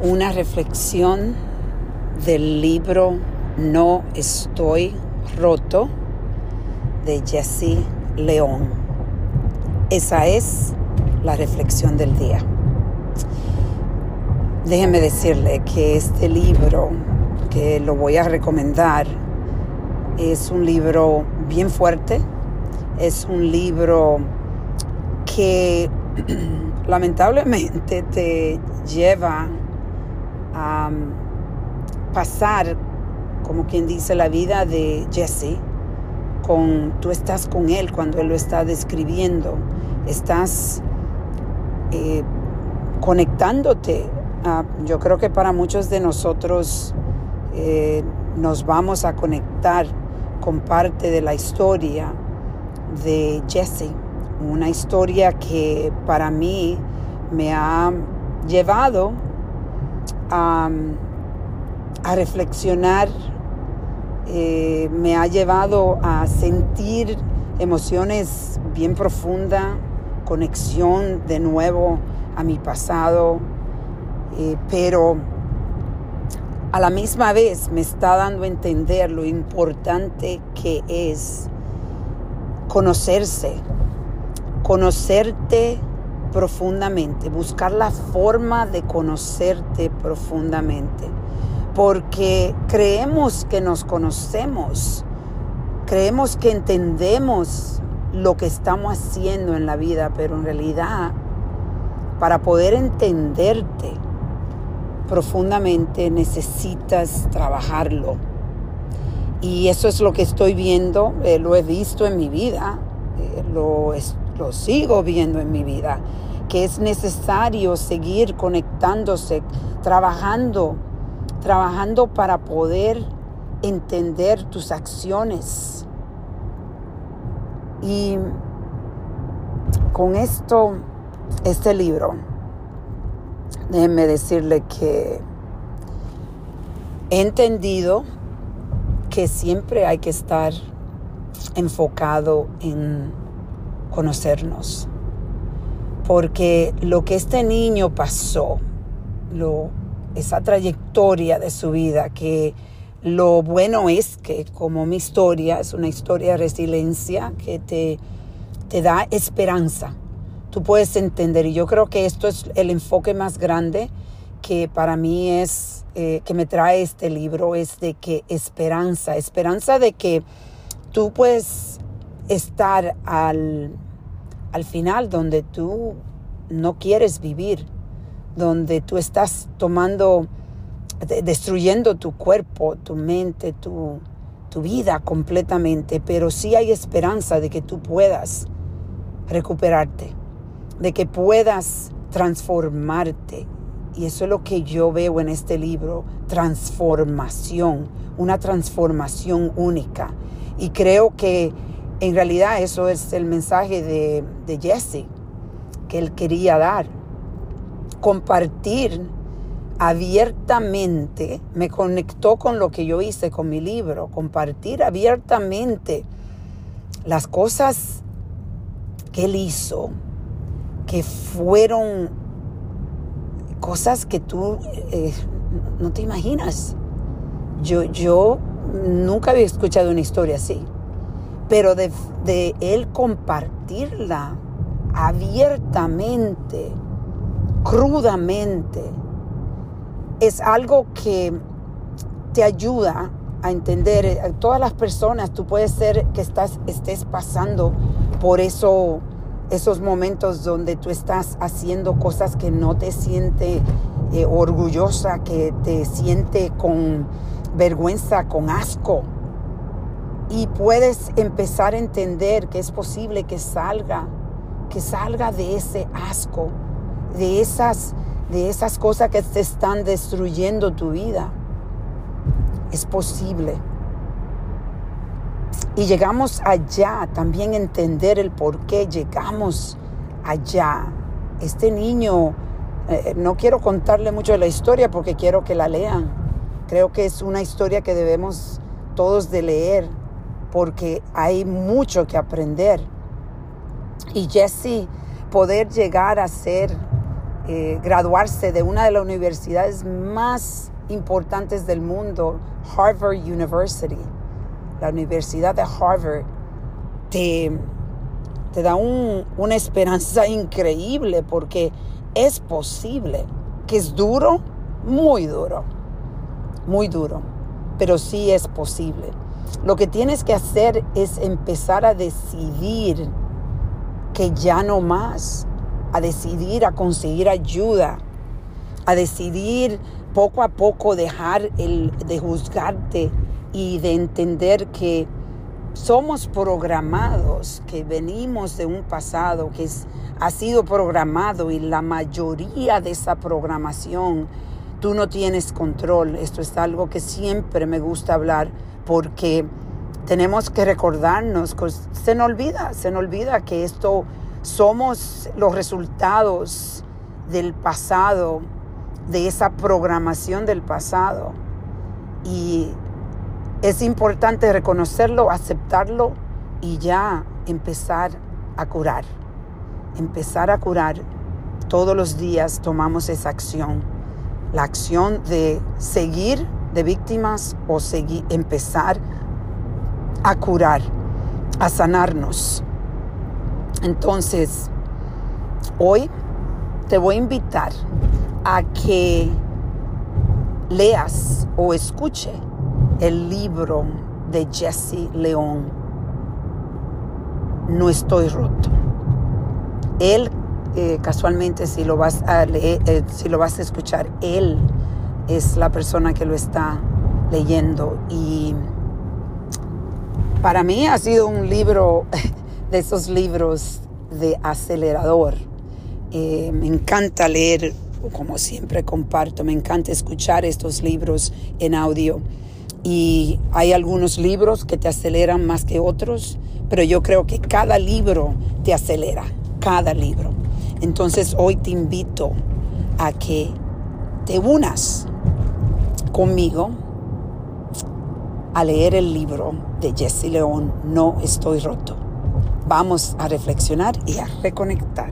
una reflexión del libro No estoy roto de Jesse León. Esa es la reflexión del día. Déjeme decirle que este libro, que lo voy a recomendar, es un libro bien fuerte, es un libro que lamentablemente te lleva a pasar, como quien dice, la vida de Jesse. Con, tú estás con él cuando él lo está describiendo, estás eh, conectándote. yo creo que para muchos de nosotros eh, nos vamos a conectar con parte de la historia de Jesse, una historia que para mí me ha llevado a, reflexionar, eh, me ha llevado a sentir emociones bien profundas, conexión de nuevo a mi pasado, eh, pero a la misma vez me está dando a entender lo importante que es conocerse, conocerte profundamente, buscar la forma de conocerte profundamente, porque creemos que nos conocemos, creemos que entendemos lo que estamos haciendo en la vida, pero en realidad, para poder entenderte profundamente necesitas trabajarlo. Y eso es lo que estoy viendo, eh, lo he visto en mi vida, eh, lo, lo sigo viendo en mi vida que es necesario seguir conectándose, trabajando, trabajando para poder entender tus acciones. Y con esto, este libro, déjenme decirle que he entendido que siempre hay que estar enfocado en conocernos porque lo que este niño pasó, lo, esa trayectoria de su vida, que lo bueno es que como mi historia es una historia de resiliencia que te, te da esperanza. Tú puedes entender, y yo creo que esto es el enfoque más grande que para mí es, eh, que me trae este libro, es de que esperanza, esperanza de que tú puedes estar al, al final donde tú no quieres vivir, donde tú estás tomando, destruyendo tu cuerpo, tu mente, tu, tu vida completamente, pero sí hay esperanza de que tú puedas recuperarte, de que puedas transformarte. Y eso es lo que yo veo en este libro, transformación, una transformación única. Y creo que en realidad eso es el mensaje de, de Jesse, que él quería dar. Compartir abiertamente, me conectó con lo que yo hice con mi libro, compartir abiertamente las cosas que él hizo, que fueron cosas que tú eh, no te imaginas. Yo, yo nunca había escuchado una historia así pero de, él compartirla abiertamente, crudamente, es algo que te ayuda a entender. A todas las personas, tú puedes ser que estás, estés pasando por eso, esos momentos donde tú estás haciendo cosas que no te siente eh, orgullosa, que te siente con vergüenza, con asco y puedes empezar a entender que es posible que salga, que salga de ese asco, de esas, de esas cosas que te están destruyendo tu vida. Es posible. Y llegamos allá, también entender el por qué llegamos allá. Este niño, eh, no quiero contarle mucho de la historia porque quiero que la lean. Creo que es una historia que debemos todos de leer porque hay mucho que aprender. Y Jesse, poder llegar a ser eh, graduarse de una de las universidades más importantes del mundo, Harvard University, la Universidad de Harvard, te, te da una esperanza increíble porque es posible, que es duro, muy duro, muy duro, pero sí es posible. Lo que tienes que hacer es empezar a decidir que ya no más, a decidir a conseguir ayuda, a decidir poco a poco dejar el, de juzgarte y de entender que somos programados, que venimos de un pasado que ha sido programado y la mayoría de esa programación tú no tienes control. Esto es algo que siempre me gusta hablar porque tenemos que recordarnos, se nos olvida, se nos olvida que esto somos los resultados del pasado, de esa programación del pasado. Y es importante reconocerlo, aceptarlo y ya empezar a curar. Empezar a curar. Todos los días tomamos esa acción. La acción de seguir de víctimas o seguir, empezar a curar, a sanarnos. Entonces, hoy te voy a invitar a que leas o escuche el libro de Jesse León, No estoy roto. Él, eh, casualmente, si lo, vas a leer, eh, si lo vas a escuchar, él es la persona que lo está leyendo. Y para mí ha sido un libro de esos libros de acelerador. Eh, me encanta leer, como siempre comparto, me encanta escuchar estos libros en audio. Y hay algunos libros que te aceleran más que otros, pero yo creo que cada libro te acelera, cada libro. Entonces hoy te invito a que te unas conmigo a leer el libro de Jesse León, No estoy roto. Vamos a reflexionar y a reconectar.